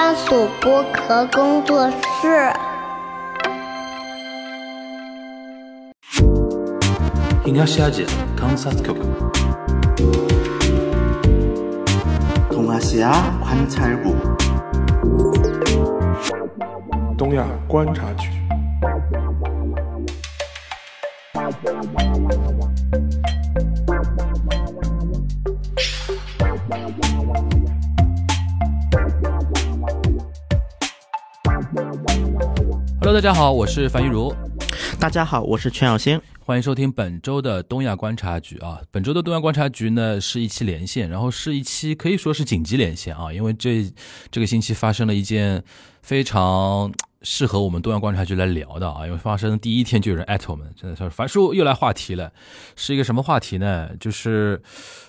专属剥壳工作室。东亚西亚观察局。东亚西亚观察局。Hello，大家好，我是樊玉茹，大家好，我是全小星。欢迎收听本周的东亚观察局啊。本周的东亚观察局呢是一期连线，然后是一期可以说是紧急连线啊，因为这这个星期发生了一件非常适合我们东亚观察局来聊的啊，因为发生第一天就有人艾特我们，真的是樊叔又来话题了，是一个什么话题呢？就是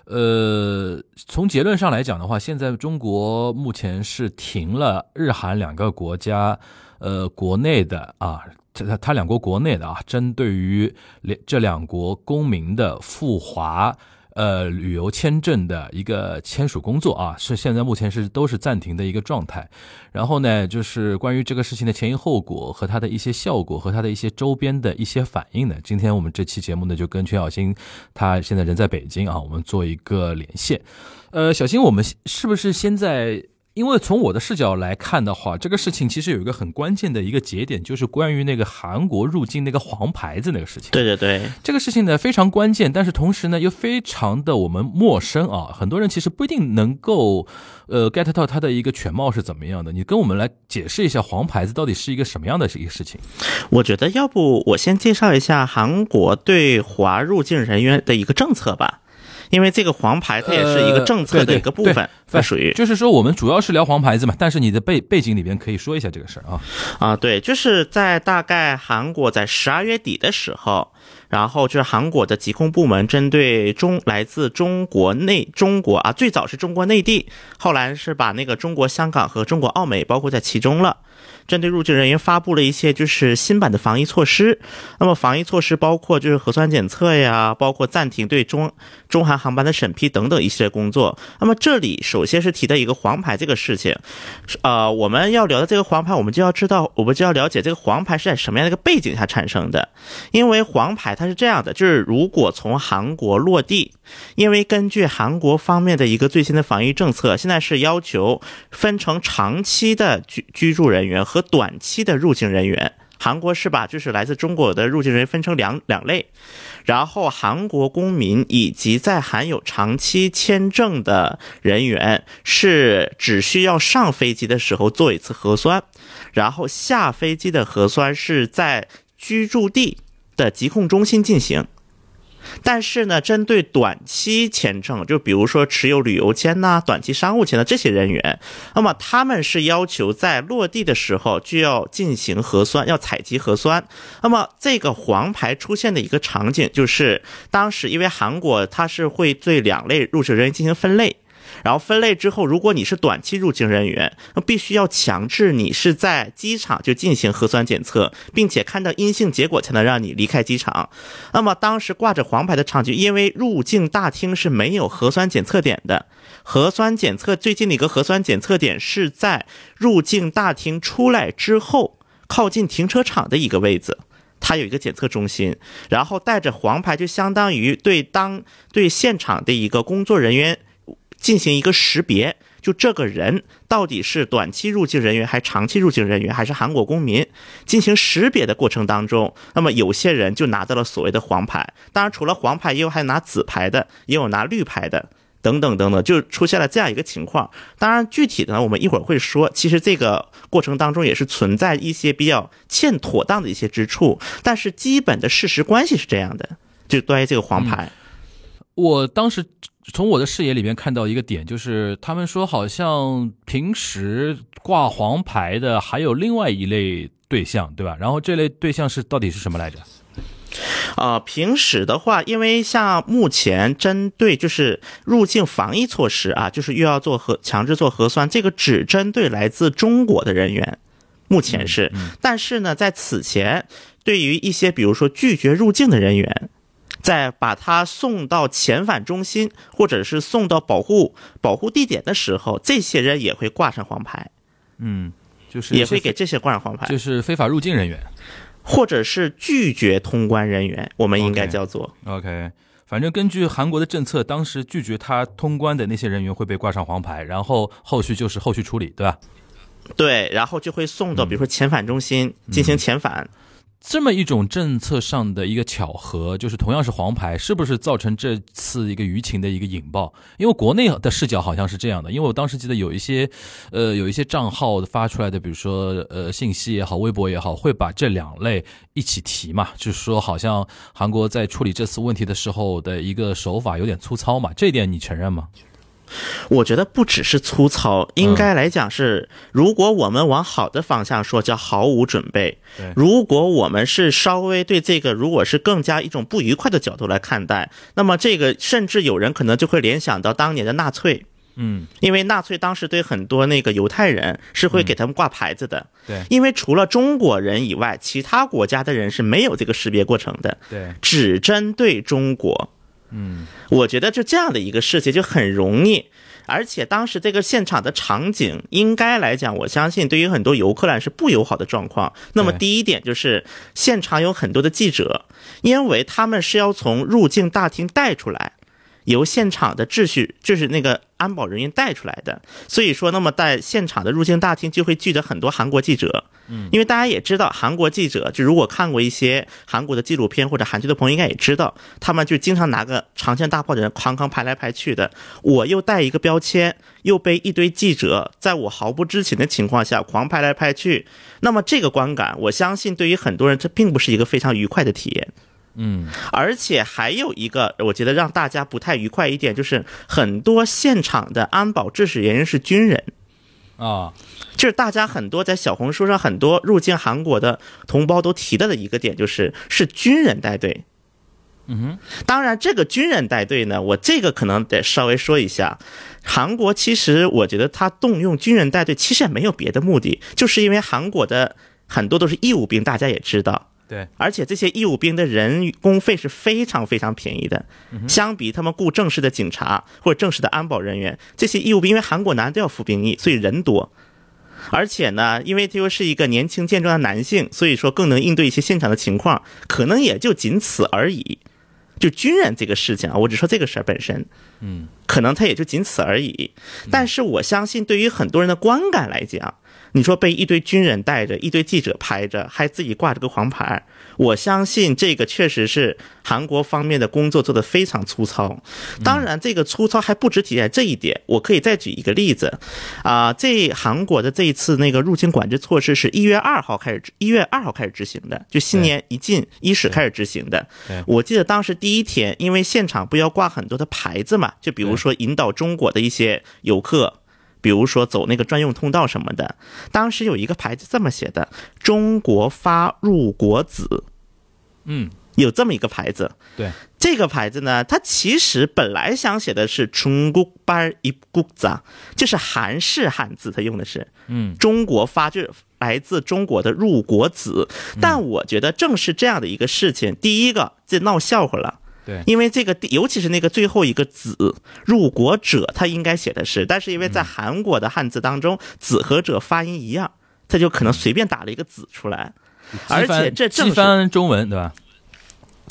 呃，从结论上来讲的话，现在中国目前是停了日韩两个国家。呃，国内的啊，这他他两国国内的啊，针对于两这两国公民的赴华呃旅游签证的一个签署工作啊，是现在目前是都是暂停的一个状态。然后呢，就是关于这个事情的前因后果和它的一些效果和它的一些周边的一些反应呢，今天我们这期节目呢就跟全小新，他现在人在北京啊，我们做一个连线。呃，小新，我们是不是现在？因为从我的视角来看的话，这个事情其实有一个很关键的一个节点，就是关于那个韩国入境那个黄牌子那个事情。对对对，这个事情呢非常关键，但是同时呢又非常的我们陌生啊，很多人其实不一定能够呃 get 到它的一个全貌是怎么样的。你跟我们来解释一下黄牌子到底是一个什么样的一个事情？我觉得要不我先介绍一下韩国对华入境人员的一个政策吧。因为这个黄牌它也是一个政策的一个部分，它属于就是说我们主要是聊黄牌子嘛，但是你的背背景里边可以说一下这个事儿啊啊，对，就是在大概韩国在十二月底的时候，然后就是韩国的疾控部门针对中来自中国内中国啊，最早是中国内地，后来是把那个中国香港和中国澳门包括在其中了。针对入境人员发布了一些就是新版的防疫措施，那么防疫措施包括就是核酸检测呀，包括暂停对中中韩航班的审批等等一系列工作。那么这里首先是提到一个黄牌这个事情，呃，我们要聊的这个黄牌，我们就要知道，我们就要了解这个黄牌是在什么样的一个背景下产生的。因为黄牌它是这样的，就是如果从韩国落地，因为根据韩国方面的一个最新的防疫政策，现在是要求分成长期的居居住人员和短期的入境人员，韩国是把就是来自中国的入境人员分成两两类，然后韩国公民以及在含有长期签证的人员是只需要上飞机的时候做一次核酸，然后下飞机的核酸是在居住地的疾控中心进行。但是呢，针对短期签证，就比如说持有旅游签呐、短期商务签的这些人员，那么他们是要求在落地的时候就要进行核酸，要采集核酸。那么这个黄牌出现的一个场景，就是当时因为韩国它是会对两类入境人员进行分类。然后分类之后，如果你是短期入境人员，那必须要强制你是在机场就进行核酸检测，并且看到阴性结果才能让你离开机场。那么当时挂着黄牌的场景，因为入境大厅是没有核酸检测点的，核酸检测最近的一个核酸检测点是在入境大厅出来之后，靠近停车场的一个位置，它有一个检测中心，然后带着黄牌就相当于对当对现场的一个工作人员。进行一个识别，就这个人到底是短期入境人员，还是长期入境人员，还是韩国公民？进行识别的过程当中，那么有些人就拿到了所谓的黄牌。当然，除了黄牌，也有还拿紫牌的，也有拿绿牌的，等等等等，就出现了这样一个情况。当然，具体的呢，我们一会儿会说。其实这个过程当中也是存在一些比较欠妥当的一些之处，但是基本的事实关系是这样的，就关于这个黄牌。我当时从我的视野里面看到一个点，就是他们说好像平时挂黄牌的还有另外一类对象，对吧？然后这类对象是到底是什么来着？呃，平时的话，因为像目前针对就是入境防疫措施啊，就是又要做核强制做核酸，这个只针对来自中国的人员，目前是。但是呢，在此前，对于一些比如说拒绝入境的人员。在把他送到遣返中心，或者是送到保护保护地点的时候，这些人也会挂上黄牌。嗯，就是也会给这些挂上黄牌，就是非法入境人员。或者是拒绝通关人员，我们应该叫做。OK，反正根据韩国的政策，当时拒绝他通关的那些人员会被挂上黄牌，然后后续就是后续处理，对吧？对，然后就会送到比如说遣返中心进行遣返。这么一种政策上的一个巧合，就是同样是黄牌，是不是造成这次一个舆情的一个引爆？因为国内的视角好像是这样的，因为我当时记得有一些，呃，有一些账号发出来的，比如说呃信息也好，微博也好，会把这两类一起提嘛，就是说好像韩国在处理这次问题的时候的一个手法有点粗糙嘛，这一点你承认吗？我觉得不只是粗糙，应该来讲是，如果我们往好的方向说，叫毫无准备；如果我们是稍微对这个，如果是更加一种不愉快的角度来看待，那么这个甚至有人可能就会联想到当年的纳粹。嗯，因为纳粹当时对很多那个犹太人是会给他们挂牌子的，对。因为除了中国人以外，其他国家的人是没有这个识别过程的，对，只针对中国。嗯，我觉得就这样的一个事情就很容易，而且当时这个现场的场景，应该来讲，我相信对于很多游客来是不友好的状况。那么第一点就是现场有很多的记者，因为他们是要从入境大厅带出来。由现场的秩序，就是那个安保人员带出来的，所以说，那么在现场的入境大厅就会聚着很多韩国记者，嗯，因为大家也知道，韩国记者就如果看过一些韩国的纪录片或者韩剧的朋友应该也知道，他们就经常拿个长枪大炮的人哐哐排来排去的，我又带一个标签，又被一堆记者在我毫不知情的情况下狂拍来拍去，那么这个观感，我相信对于很多人这并不是一个非常愉快的体验。嗯，而且还有一个，我觉得让大家不太愉快一点，就是很多现场的安保秩序人员是军人，啊，就是大家很多在小红书上很多入境韩国的同胞都提到的一个点，就是是军人带队。嗯哼，当然，这个军人带队呢，我这个可能得稍微说一下。韩国其实我觉得他动用军人带队，其实也没有别的目的，就是因为韩国的很多都是义务兵，大家也知道。对，而且这些义务兵的人工费是非常非常便宜的，相比他们雇正式的警察或者正式的安保人员，这些义务兵因为韩国男都要服兵役，所以人多。而且呢，因为他又是一个年轻健壮的男性，所以说更能应对一些现场的情况，可能也就仅此而已。就军人这个事情啊，我只说这个事儿本身，嗯，可能他也就仅此而已。但是我相信，对于很多人的观感来讲，你说被一堆军人带着，一堆记者拍着，还自己挂着个黄牌，我相信这个确实是韩国方面的工作做得非常粗糙。当然，这个粗糙还不止体现这一点，我可以再举一个例子，啊，这韩国的这一次那个入境管制措施是一月二号开始，一月二号开始执行的，就新年一进伊始开始执行的。我记得当时第一天，因为现场不要挂很多的牌子嘛，就比如说引导中国的一些游客。比如说走那个专用通道什么的，当时有一个牌子这么写的：“中国发入国子”，嗯，有这么一个牌子。对，这个牌子呢，它其实本来想写的是“中国班一国子”，就是韩式汉字，它用的是嗯，中国发，就是来自中国的入国子。但我觉得正是这样的一个事情，第一个这闹笑话了。对，因为这个，尤其是那个最后一个“子”入国者，他应该写的是，但是因为在韩国的汉字当中，“子”和“者”发音一样，他就可能随便打了一个“子”出来。而且这正是翻中文对吧？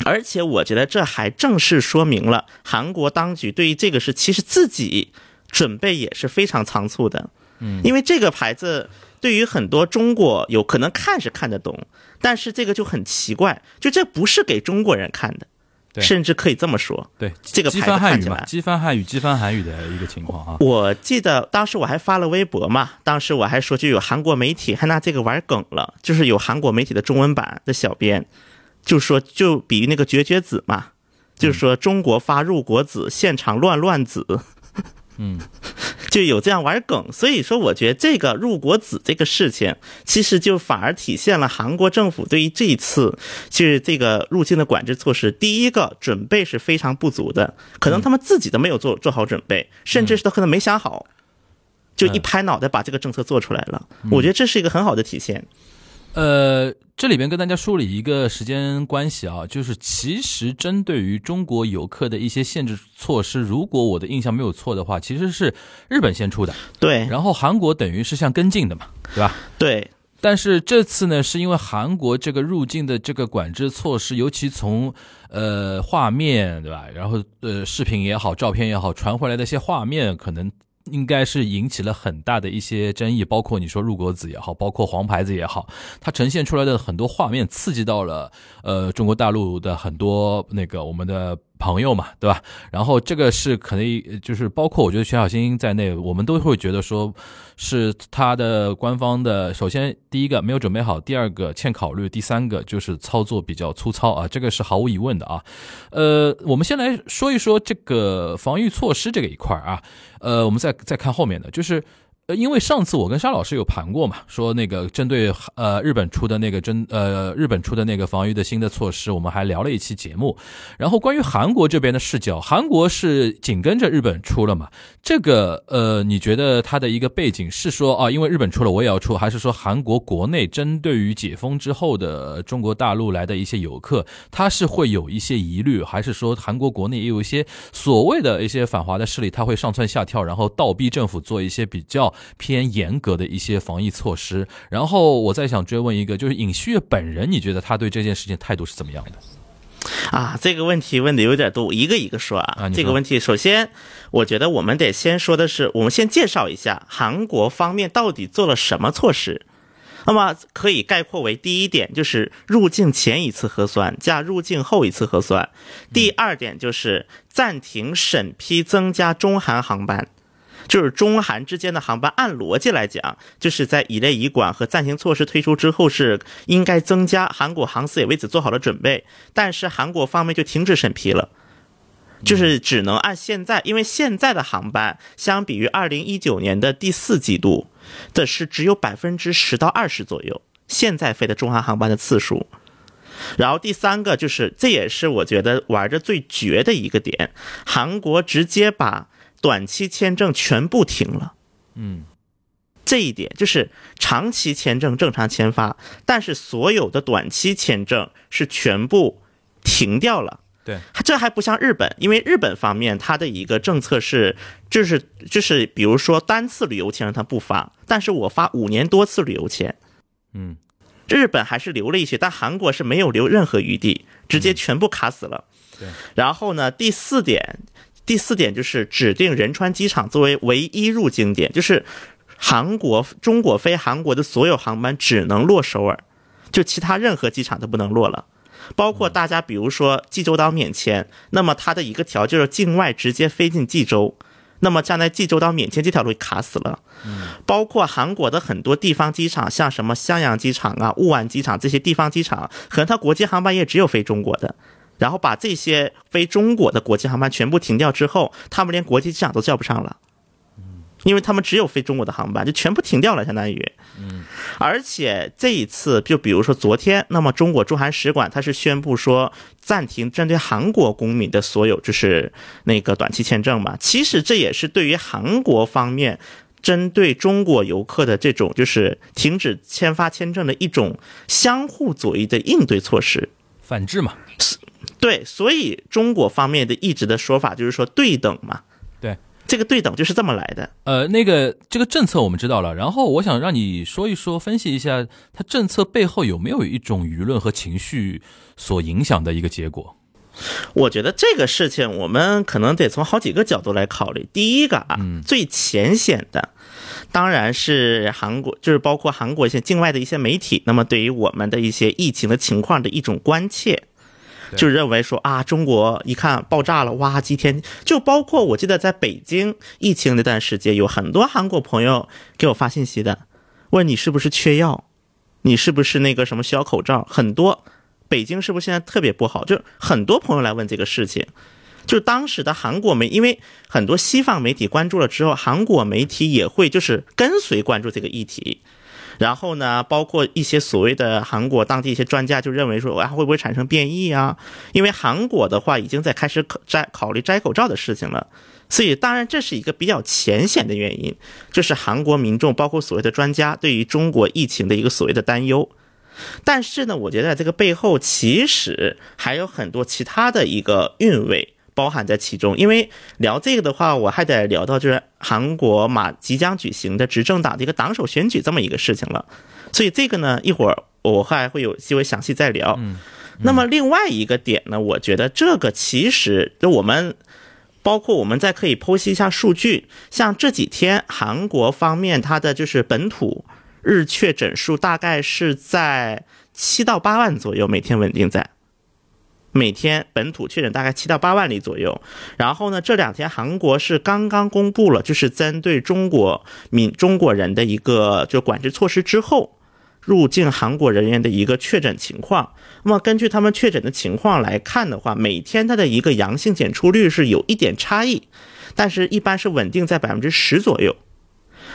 而且我觉得这还正式说明了韩国当局对于这个事其实自己准备也是非常仓促的。嗯，因为这个牌子对于很多中国有可能看是看得懂，但是这个就很奇怪，就这不是给中国人看的，对甚至可以这么说。对，这个牌子看起来机翻汉语、机翻韩语的一个情况啊。我记得当时我还发了微博嘛，当时我还说就有韩国媒体还拿这个玩梗了，就是有韩国媒体的中文版的小编就说就比喻那个绝绝子嘛，就是说中国发入国子，现场乱乱子。嗯，就有这样玩梗，所以说我觉得这个入国子这个事情，其实就反而体现了韩国政府对于这一次就是这个入境的管制措施，第一个准备是非常不足的，可能他们自己都没有做做好准备，甚至是都可能没想好，就一拍脑袋把这个政策做出来了。我觉得这是一个很好的体现。呃，这里边跟大家梳理一个时间关系啊，就是其实针对于中国游客的一些限制措施，如果我的印象没有错的话，其实是日本先出的，对，然后韩国等于是像跟进的嘛，对。吧？对，但是这次呢，是因为韩国这个入境的这个管制措施，尤其从呃画面对吧，然后呃视频也好，照片也好，传回来的一些画面，可能应该是引起了很大的一些争议，包括你说入国子也好，包括黄牌子也好，它呈现出来的很多画面，刺激到了呃中国大陆的很多那个我们的。朋友嘛，对吧？然后这个是可能就是包括我觉得全小新在内，我们都会觉得说，是他的官方的。首先第一个没有准备好，第二个欠考虑，第三个就是操作比较粗糙啊，这个是毫无疑问的啊。呃，我们先来说一说这个防御措施这个一块啊。呃，我们再再看后面的，就是。呃，因为上次我跟沙老师有盘过嘛，说那个针对呃日本出的那个针呃日本出的那个防御的新的措施，我们还聊了一期节目。然后关于韩国这边的视角，韩国是紧跟着日本出了嘛？这个呃，你觉得它的一个背景是说啊，因为日本出了我也要出，还是说韩国国内针对于解封之后的中国大陆来的一些游客，他是会有一些疑虑，还是说韩国国内也有一些所谓的一些反华的势力，他会上蹿下跳，然后倒逼政府做一些比较。偏严格的一些防疫措施，然后我再想追问一个，就是尹锡悦本人，你觉得他对这件事情态度是怎么样的？啊，这个问题问的有点多，一个一个说啊。这个问题，首先我觉得我们得先说的是，我们先介绍一下韩国方面到底做了什么措施。那么可以概括为：第一点就是入境前一次核酸加入境后一次核酸；第二点就是暂停审批增加中韩航班。就是中韩之间的航班，按逻辑来讲，就是在乙类乙管和暂停措施推出之后是应该增加。韩国航司也为此做好了准备，但是韩国方面就停止审批了，就是只能按现在，因为现在的航班相比于二零一九年的第四季度的是只有百分之十到二十左右，现在飞的中韩航班的次数。然后第三个就是，这也是我觉得玩的最绝的一个点，韩国直接把。短期签证全部停了，嗯，这一点就是长期签证正常签发，但是所有的短期签证是全部停掉了。对，这还不像日本，因为日本方面它的一个政策是，就是就是，比如说单次旅游签它不发，但是我发五年多次旅游签，嗯，日本还是留了一些，但韩国是没有留任何余地，直接全部卡死了。对，然后呢，第四点。第四点就是指定仁川机场作为唯一入境点，就是韩国中国飞韩国的所有航班只能落首尔，就其他任何机场都不能落了。包括大家比如说济州岛免签，那么它的一个条就是境外直接飞进济州，那么将来济州岛免签这条路卡死了。包括韩国的很多地方机场，像什么襄阳机场啊、雾安机场这些地方机场，可能它国际航班也只有飞中国的。然后把这些飞中国的国际航班全部停掉之后，他们连国际机场都叫不上了，因为他们只有飞中国的航班，就全部停掉了，相当于。嗯，而且这一次，就比如说昨天，那么中国驻韩使馆它是宣布说暂停针对韩国公民的所有就是那个短期签证嘛。其实这也是对于韩国方面针对中国游客的这种就是停止签发签证的一种相互左翼的应对措施，反制嘛。对，所以中国方面的一直的说法就是说对等嘛。对，这个对等就是这么来的。呃，那个这个政策我们知道了，然后我想让你说一说，分析一下它政策背后有没有一种舆论和情绪所影响的一个结果。我觉得这个事情我们可能得从好几个角度来考虑。第一个啊，最浅显的，当然是韩国，就是包括韩国一些境外的一些媒体，那么对于我们的一些疫情的情况的一种关切。就认为说啊，中国一看爆炸了，哇，几天就包括我记得在北京疫情那段时间，有很多韩国朋友给我发信息的，问你是不是缺药，你是不是那个什么需要口罩？很多北京是不是现在特别不好？就很多朋友来问这个事情，就当时的韩国媒，因为很多西方媒体关注了之后，韩国媒体也会就是跟随关注这个议题。然后呢，包括一些所谓的韩国当地一些专家就认为说，啊会不会产生变异啊？因为韩国的话已经在开始考摘考虑摘口罩的事情了，所以当然这是一个比较浅显的原因，这是韩国民众包括所谓的专家对于中国疫情的一个所谓的担忧。但是呢，我觉得这个背后其实还有很多其他的一个韵味包含在其中。因为聊这个的话，我还得聊到就是韩国马即将举行的执政党的一个党首选举这么一个事情了。所以这个呢，一会儿我还会有机会详细再聊。那么另外一个点呢，我觉得这个其实就我们。包括我们再可以剖析一下数据，像这几天韩国方面它的就是本土日确诊数大概是在七到八万左右，每天稳定在每天本土确诊大概七到八万例左右。然后呢，这两天韩国是刚刚公布了，就是针对中国民中国人的一个就管制措施之后。入境韩国人员的一个确诊情况，那么根据他们确诊的情况来看的话，每天它的一个阳性检出率是有一点差异，但是一般是稳定在百分之十左右，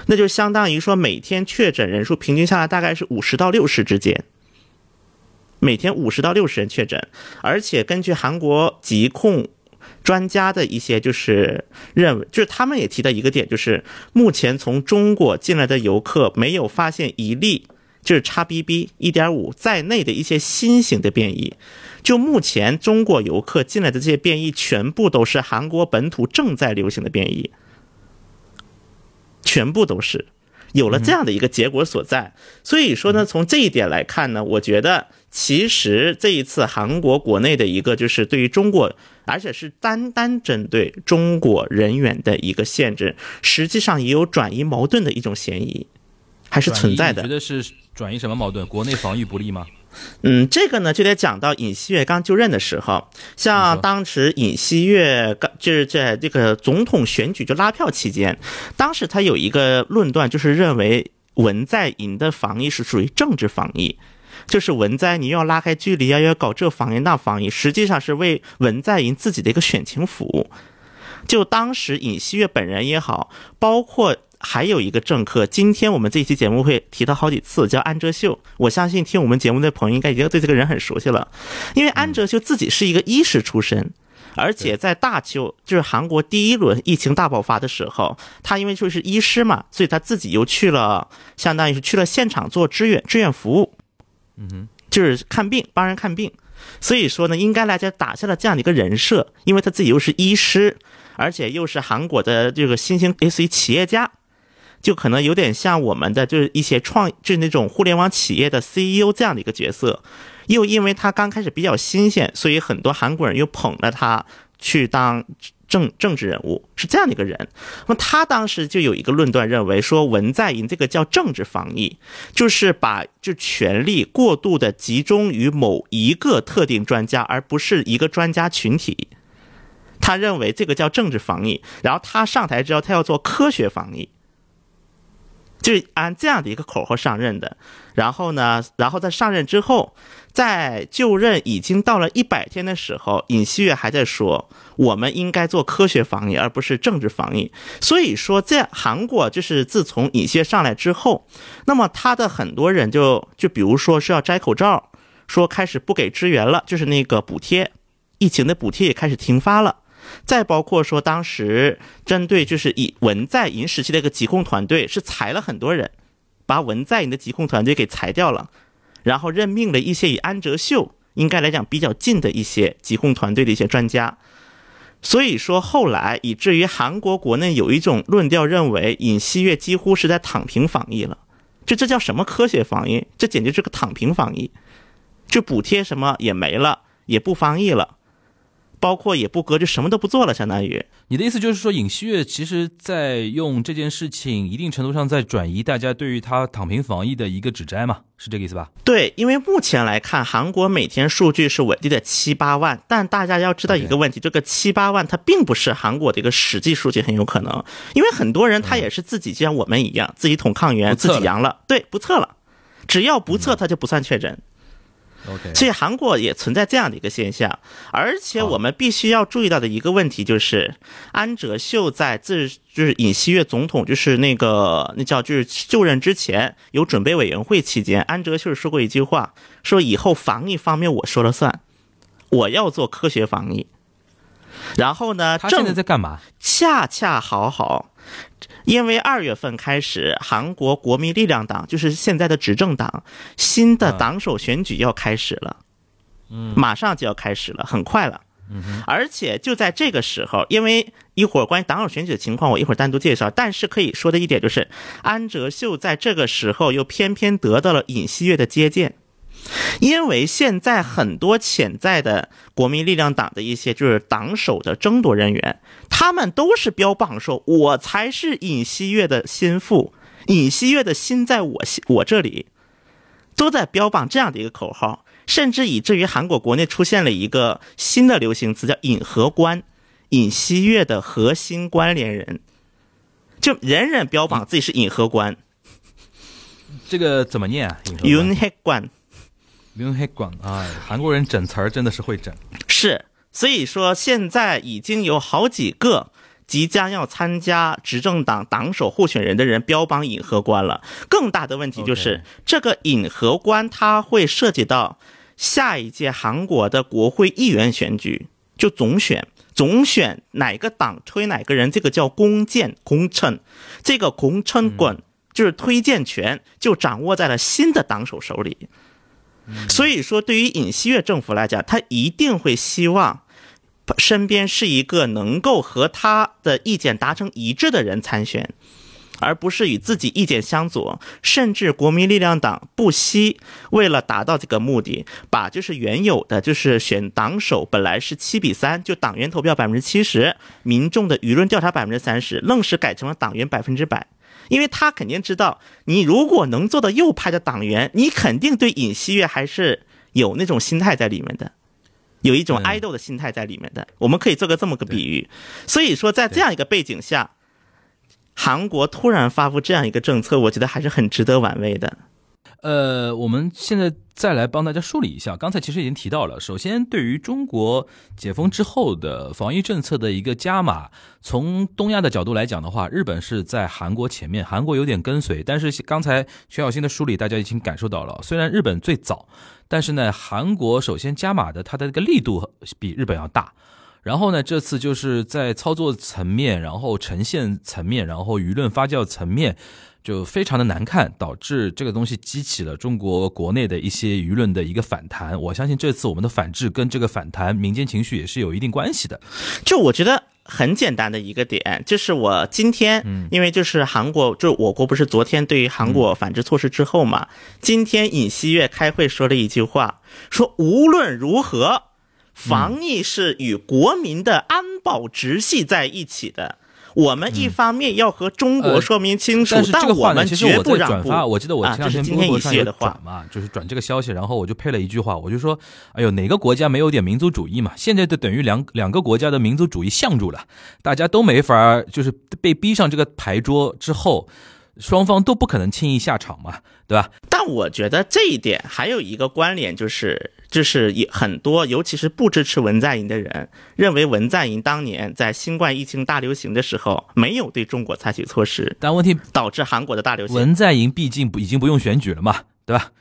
那就相当于说每天确诊人数平均下来大概是五十到六十之间，每天五十到六十人确诊，而且根据韩国疾控专家的一些就是认为，就是他们也提到一个点，就是目前从中国进来的游客没有发现一例。就是 XBB. 一点五在内的一些新型的变异，就目前中国游客进来的这些变异，全部都是韩国本土正在流行的变异，全部都是有了这样的一个结果所在。所以说呢，从这一点来看呢，我觉得其实这一次韩国国内的一个就是对于中国，而且是单单针对中国人员的一个限制，实际上也有转移矛盾的一种嫌疑，还是存在的。觉得是。转移什么矛盾？国内防御不利吗？嗯，这个呢就得讲到尹锡悦刚就任的时候，像当时尹锡悦刚就是在这个总统选举就拉票期间，当时他有一个论断，就是认为文在寅的防疫是属于政治防疫，就是文在寅要拉开距离啊，要搞这防疫那防疫，实际上是为文在寅自己的一个选情服务。就当时尹锡悦本人也好，包括。还有一个政客，今天我们这一期节目会提到好几次，叫安哲秀。我相信听我们节目的朋友应该已经对这个人很熟悉了，因为安哲秀自己是一个医师出身，而且在大邱就是韩国第一轮疫情大爆发的时候，他因为就是医师嘛，所以他自己又去了，相当于是去了现场做志愿志愿服务，嗯，就是看病帮人看病。所以说呢，应该来讲打下了这样的一个人设，因为他自己又是医师，而且又是韩国的这个新兴类似于企业家。就可能有点像我们的，就是一些创，就是那种互联网企业的 CEO 这样的一个角色，又因为他刚开始比较新鲜，所以很多韩国人又捧了他去当政政治人物，是这样的一个人。那么他当时就有一个论断，认为说文在寅这个叫政治防疫，就是把就权力过度的集中于某一个特定专家，而不是一个专家群体。他认为这个叫政治防疫，然后他上台之后，他要做科学防疫。就按这样的一个口号上任的，然后呢，然后在上任之后，在就任已经到了一百天的时候，尹锡悦还在说，我们应该做科学防疫，而不是政治防疫。所以说，在韩国就是自从尹锡悦上来之后，那么他的很多人就就比如说是要摘口罩，说开始不给支援了，就是那个补贴，疫情的补贴也开始停发了。再包括说，当时针对就是以文在寅时期的一个疾控团队是裁了很多人，把文在寅的疾控团队给裁掉了，然后任命了一些以安哲秀应该来讲比较近的一些疾控团队的一些专家。所以说后来以至于韩国国内有一种论调认为尹锡悦几乎是在躺平防疫了，这这叫什么科学防疫？这简直是个躺平防疫，就补贴什么也没了，也不防疫了。包括也不割，就什么都不做了，相当于。你的意思就是说，尹锡悦其实在用这件事情，一定程度上在转移大家对于他躺平防疫的一个指摘嘛，是这个意思吧？对，因为目前来看，韩国每天数据是稳定的七八万，但大家要知道一个问题，这个七八万它并不是韩国的一个实际数据，很有可能，因为很多人他也是自己就像我们一样，自己捅抗原，自己阳了，对，不测了，只要不测他就不算确诊。所以韩国也存在这样的一个现象，而且我们必须要注意到的一个问题就是，安哲秀在自就是尹锡悦总统就是那个那叫就是就任之前有准备委员会期间，安哲秀说过一句话，说以后防疫方面我说了算，我要做科学防疫。然后呢，他现在在干嘛？恰恰好好。因为二月份开始，韩国国民力量党就是现在的执政党，新的党首选举要开始了，嗯，马上就要开始了，很快了。而且就在这个时候，因为一会儿关于党首选举的情况，我一会儿单独介绍。但是可以说的一点就是，安哲秀在这个时候又偏偏得到了尹锡悦的接见，因为现在很多潜在的国民力量党的一些就是党首的争夺人员，他们都是标榜说，我才是尹锡悦的心腹，尹锡悦的心在我心我这里，都在标榜这样的一个口号。甚至以至于韩国国内出现了一个新的流行词，叫“尹和官”，尹锡悦的核心关联人，就人人标榜自己是尹和官。这个怎么念啊？尹和官，尹和官啊！韩国人整词儿真的是会整。是，所以说现在已经有好几个。即将要参加执政党党首候选人的人标榜尹和官了。更大的问题就是这个尹和官，他会涉及到下一届韩国的国会议员选举，就总选，总选哪个党推哪个人，这个叫公荐公称，这个公称滚就是推荐权就掌握在了新的党首手里。所以说，对于尹锡悦政府来讲，他一定会希望。身边是一个能够和他的意见达成一致的人参选，而不是与自己意见相左。甚至国民力量党不惜为了达到这个目的，把就是原有的就是选党首本来是七比三，就党员投票百分之七十，民众的舆论调查百分之三十，愣是改成了党员百分之百。因为他肯定知道，你如果能做到右派的党员，你肯定对尹锡悦还是有那种心态在里面的。有一种爱豆的心态在里面的，我们可以做个这么个比喻。所以说，在这样一个背景下，韩国突然发布这样一个政策，我觉得还是很值得玩味的。呃，我们现在再来帮大家梳理一下。刚才其实已经提到了，首先对于中国解封之后的防疫政策的一个加码，从东亚的角度来讲的话，日本是在韩国前面，韩国有点跟随。但是刚才全小新的梳理，大家已经感受到了，虽然日本最早，但是呢，韩国首先加码的它的这个力度比日本要大。然后呢，这次就是在操作层面，然后呈现层面，然后舆论发酵层面。就非常的难看，导致这个东西激起了中国国内的一些舆论的一个反弹。我相信这次我们的反制跟这个反弹民间情绪也是有一定关系的。就我觉得很简单的一个点，就是我今天，嗯因为就是韩国，就我国不是昨天对于韩国反制措施之后嘛，今天尹锡悦开会说了一句话，说无论如何，防疫是与国民的安保直系在一起的。我们一方面要和中国说明清楚，但我们绝不让步。我记得我前两天微博上有转嘛，就是转这个消息，然后我就配了一句话，我就说：“哎呦，哪个国家没有点民族主义嘛？现在就等于两两个国家的民族主义相住了，大家都没法，就是被逼上这个牌桌之后。”双方都不可能轻易下场嘛，对吧？但我觉得这一点还有一个关联，就是就是也很多，尤其是不支持文在寅的人，认为文在寅当年在新冠疫情大流行的时候没有对中国采取措施，但问题导致韩国的大流行。文在寅毕竟不已经不用选举了嘛，对吧？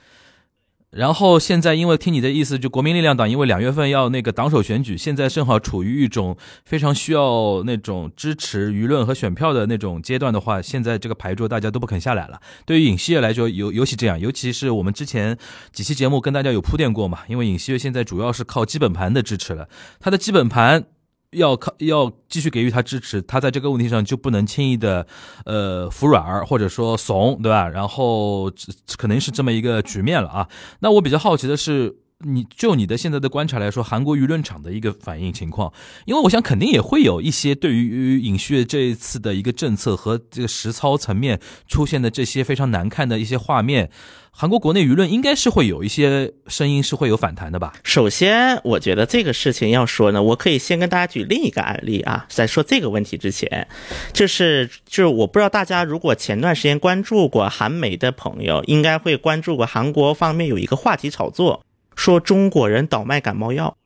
然后现在，因为听你的意思，就国民力量党因为两月份要那个党首选举，现在正好处于一种非常需要那种支持舆论和选票的那种阶段的话，现在这个牌桌大家都不肯下来了。对于尹锡悦来说，尤尤其这样，尤其是我们之前几期节目跟大家有铺垫过嘛，因为尹锡悦现在主要是靠基本盘的支持了，他的基本盘。要靠要继续给予他支持，他在这个问题上就不能轻易的，呃，服软或者说怂，对吧？然后可能是这么一个局面了啊。那我比较好奇的是，你就你的现在的观察来说，韩国舆论场的一个反应情况，因为我想肯定也会有一些对于尹旭这一次的一个政策和这个实操层面出现的这些非常难看的一些画面。韩国国内舆论应该是会有一些声音是会有反弹的吧？首先，我觉得这个事情要说呢，我可以先跟大家举另一个案例啊。在说这个问题之前，就是就是我不知道大家如果前段时间关注过韩媒的朋友，应该会关注过韩国方面有一个话题炒作，说中国人倒卖感冒药，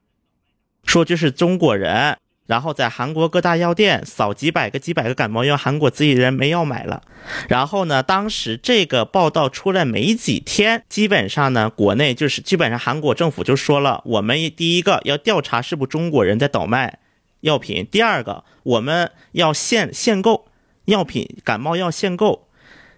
说就是中国人。然后在韩国各大药店扫几百个、几百个感冒药，韩国自己人没药买了。然后呢，当时这个报道出来没几天，基本上呢，国内就是基本上韩国政府就说了，我们第一个要调查是不是中国人在倒卖药品，第二个我们要限限购，药品感冒药限购，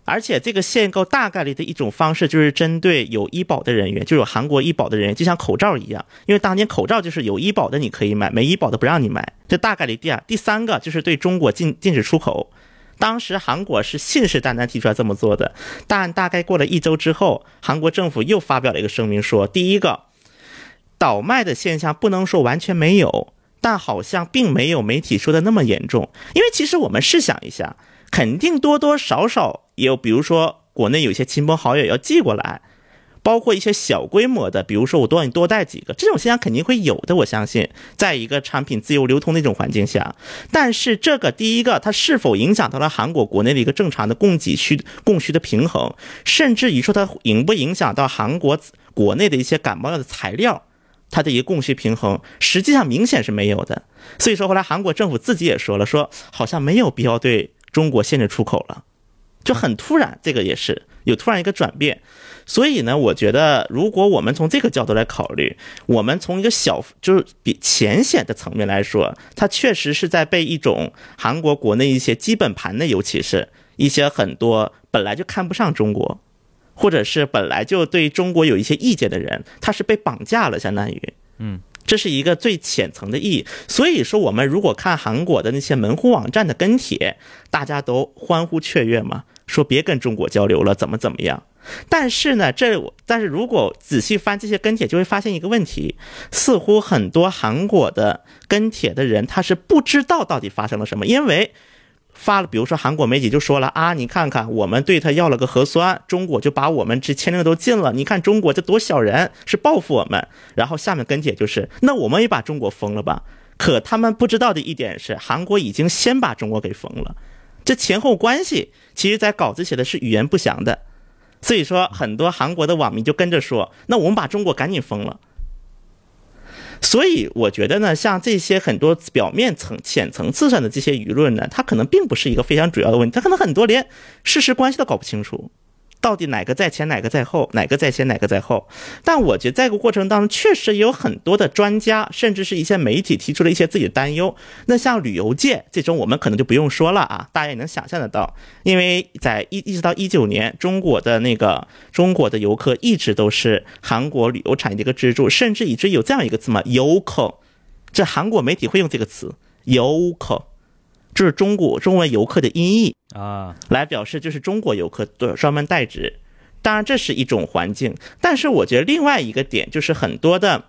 而且这个限购大概率的一种方式就是针对有医保的人员，就有韩国医保的人员，就像口罩一样，因为当年口罩就是有医保的你可以买，没医保的不让你买，这大概率第二。第三个就是对中国禁禁止出口。当时韩国是信誓旦旦提出来这么做的，但大概过了一周之后，韩国政府又发表了一个声明说，第一个，倒卖的现象不能说完全没有，但好像并没有媒体说的那么严重。因为其实我们试想一下，肯定多多少少也有，比如说国内有些亲朋好友要寄过来。包括一些小规模的，比如说我多让你多带几个，这种现象肯定会有的。我相信，在一个产品自由流通的一种环境下，但是这个第一个，它是否影响到了韩国国内的一个正常的供给需供需的平衡，甚至于说它影不影响到韩国国内的一些感冒药的材料，它的一个供需平衡，实际上明显是没有的。所以说后来韩国政府自己也说了，说好像没有必要对中国限制出口了，就很突然，这个也是有突然一个转变。所以呢，我觉得如果我们从这个角度来考虑，我们从一个小就是比浅显的层面来说，它确实是在被一种韩国国内一些基本盘的，尤其是一些很多本来就看不上中国，或者是本来就对中国有一些意见的人，他是被绑架了，相当于，嗯，这是一个最浅层的意义。所以说，我们如果看韩国的那些门户网站的跟帖，大家都欢呼雀跃嘛，说别跟中国交流了，怎么怎么样。但是呢，这但是如果仔细翻这些跟帖，就会发现一个问题：似乎很多韩国的跟帖的人，他是不知道到底发生了什么，因为发了，比如说韩国媒体就说了啊，你看看我们对他要了个核酸，中国就把我们这签证都禁了，你看中国这多小人，是报复我们。然后下面跟帖就是，那我们也把中国封了吧？可他们不知道的一点是，韩国已经先把中国给封了，这前后关系，其实在稿子写的是语言不详的。所以说，很多韩国的网民就跟着说：“那我们把中国赶紧封了。”所以我觉得呢，像这些很多表面层、浅层次上的这些舆论呢，它可能并不是一个非常主要的问题，它可能很多连事实关系都搞不清楚。到底哪个在前，哪个在后，哪个在前，哪个在后？但我觉得在这个过程当中，确实有很多的专家，甚至是一些媒体提出了一些自己的担忧。那像旅游界这种，我们可能就不用说了啊，大家也能想象得到，因为在一一直到一九年，中国的那个中国的游客一直都是韩国旅游产业的一个支柱，甚至以至有这样一个词嘛，游客，这韩国媒体会用这个词，游客。就是中国中文游客的音译啊，来表示就是中国游客的专门代指。当然这是一种环境，但是我觉得另外一个点就是很多的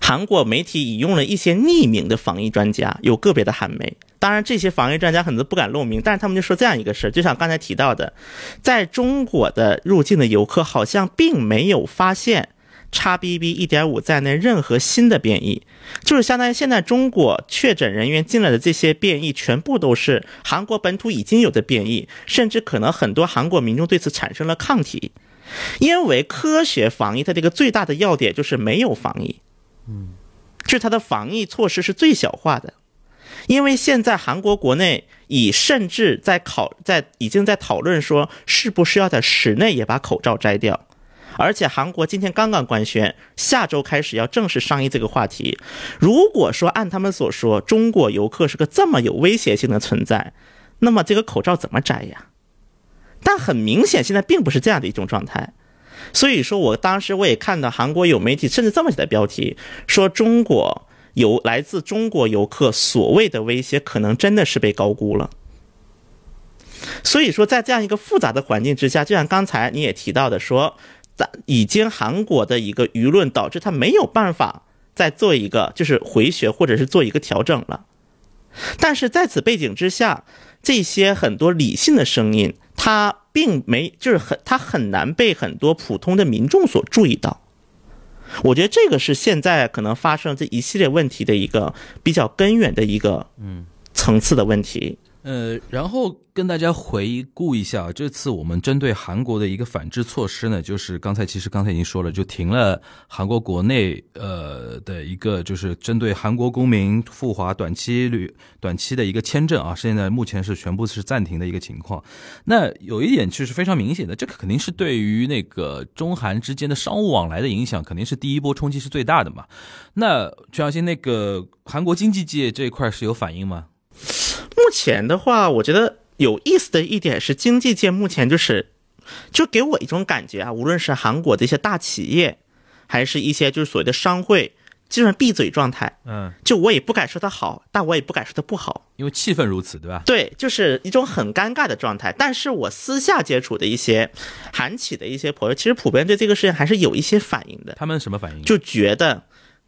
韩国媒体引用了一些匿名的防疫专家，有个别的韩媒。当然这些防疫专家很多不敢露名，但是他们就说这样一个事儿，就像刚才提到的，在中国的入境的游客好像并没有发现。XBB. 一点五在内任何新的变异，就是相当于现在中国确诊人员进来的这些变异，全部都是韩国本土已经有的变异，甚至可能很多韩国民众对此产生了抗体。因为科学防疫它这个最大的要点就是没有防疫，嗯，就是它的防疫措施是最小化的。因为现在韩国国内已甚至在考在已经在讨论说，是不是要在室内也把口罩摘掉。而且韩国今天刚刚官宣，下周开始要正式商议这个话题。如果说按他们所说，中国游客是个这么有威胁性的存在，那么这个口罩怎么摘呀？但很明显，现在并不是这样的一种状态。所以说我当时我也看到韩国有媒体甚至这么写的标题，说中国有来自中国游客所谓的威胁，可能真的是被高估了。所以说，在这样一个复杂的环境之下，就像刚才你也提到的说。在已经韩国的一个舆论导致他没有办法再做一个就是回旋或者是做一个调整了，但是在此背景之下，这些很多理性的声音，它并没就是很它很难被很多普通的民众所注意到。我觉得这个是现在可能发生这一系列问题的一个比较根源的一个嗯层次的问题。呃，然后跟大家回顾一下，这次我们针对韩国的一个反制措施呢，就是刚才其实刚才已经说了，就停了韩国国内呃的一个就是针对韩国公民赴华短期旅短期的一个签证啊，现在目前是全部是暂停的一个情况。那有一点就是非常明显的，这个肯定是对于那个中韩之间的商务往来的影响，肯定是第一波冲击是最大的嘛。那全小新，那个韩国经济界这一块是有反应吗？目前的话，我觉得有意思的一点是，经济界目前就是，就给我一种感觉啊，无论是韩国的一些大企业，还是一些就是所谓的商会，基本上闭嘴状态。嗯，就我也不敢说它好，但我也不敢说它不好。因为气氛如此，对吧？对，就是一种很尴尬的状态。但是我私下接触的一些韩企的一些朋友，其实普遍对这个事情还是有一些反应的，他们什么反应？就觉得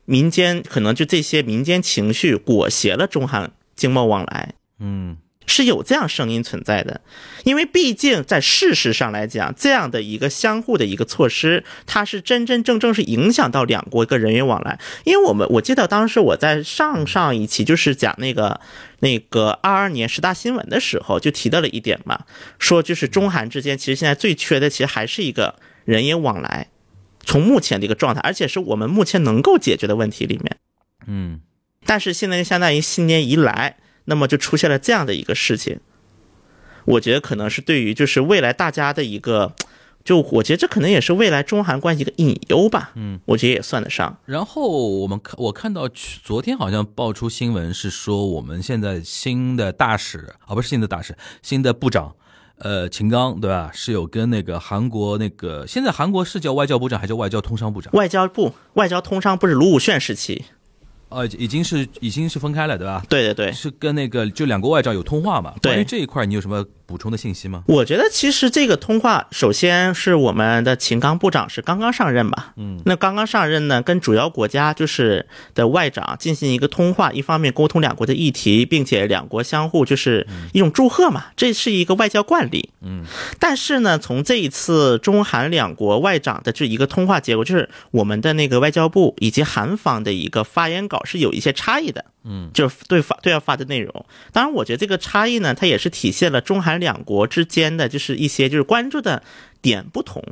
民间可能就这些民间情绪裹挟了中韩经贸往来。嗯是有这样声音存在的，因为毕竟在事实上来讲，这样的一个相互的一个措施，它是真真正正是影响到两国一个人员往来。因为我们我记得当时我在上上一期就是讲那个那个二二年十大新闻的时候，就提到了一点嘛，说就是中韩之间其实现在最缺的其实还是一个人员往来，从目前的一个状态，而且是我们目前能够解决的问题里面。嗯但是现在相当于新年一来，那么就出现了这样的一个事情，我觉得可能是对于就是未来大家的一个，就我觉得这可能也是未来中韩关系一个隐忧吧，嗯，我觉得也算得上。然后我们看，我看到去昨天好像爆出新闻是说，我们现在新的大使啊，不是新的大使，新的部长，呃，秦刚对吧？是有跟那个韩国那个，现在韩国是叫外交部长还是叫外交通商部长？外交部外交通商不是卢武铉时期，呃，已经是已经是分开了对吧？对对对，是跟那个就两国外长有通话嘛？关于这一块，你有什么补充的信息吗？我觉得其实这个通话，首先是我们的秦刚部长是刚刚上任吧，嗯，那刚刚上任呢，跟主要国家就是的外长进行一个通话，一方面沟通两国的议题，并且两国相互就是一种祝贺嘛，这是一个外交惯例，嗯，但是呢，从这一次中韩两国外长的这一个通话结果，就是我们的那个外交部以及韩方的一个发言稿是有一些差异的，嗯，就是对发对要发的内容。当然，我觉得这个差异呢，它也是体现了中韩两国之间的就是一些就是关注的点不同。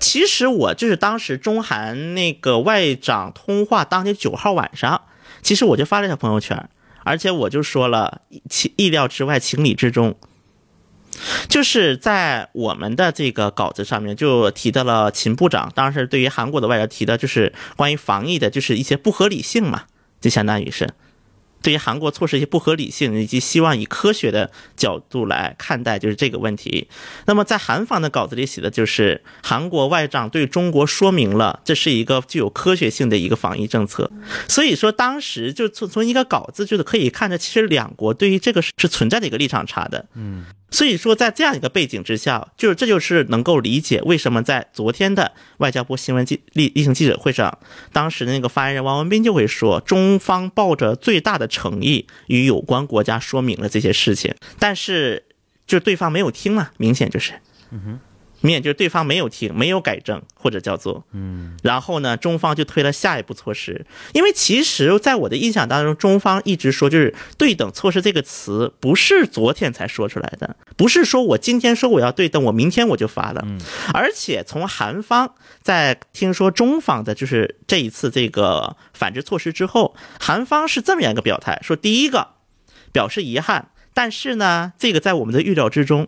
其实我就是当时中韩那个外长通话当天九号晚上，其实我就发了一条朋友圈，而且我就说了情意料之外，情理之中。就是在我们的这个稿子上面就提到了秦部长，当时对于韩国的外交提的就是关于防疫的，就是一些不合理性嘛，就相当于是对于韩国措施一些不合理性，以及希望以科学的角度来看待就是这个问题。那么在韩方的稿子里写的就是韩国外长对中国说明了这是一个具有科学性的一个防疫政策，所以说当时就从从一个稿子就是可以看着，其实两国对于这个是是存在的一个立场差的。嗯。所以说，在这样一个背景之下，就是这就是能够理解为什么在昨天的外交部新闻记例例行记者会上，当时的那个发言人王文斌就会说，中方抱着最大的诚意与有关国家说明了这些事情，但是就对方没有听嘛，明显就是，嗯哼。明显就是对方没有听，没有改正，或者叫做，嗯，然后呢，中方就推了下一步措施。因为其实，在我的印象当中，中方一直说就是“对等措施”这个词，不是昨天才说出来的，不是说我今天说我要对等，我明天我就发了。而且从韩方在听说中方的就是这一次这个反制措施之后，韩方是这么样一个表态：说第一个表示遗憾，但是呢，这个在我们的预料之中。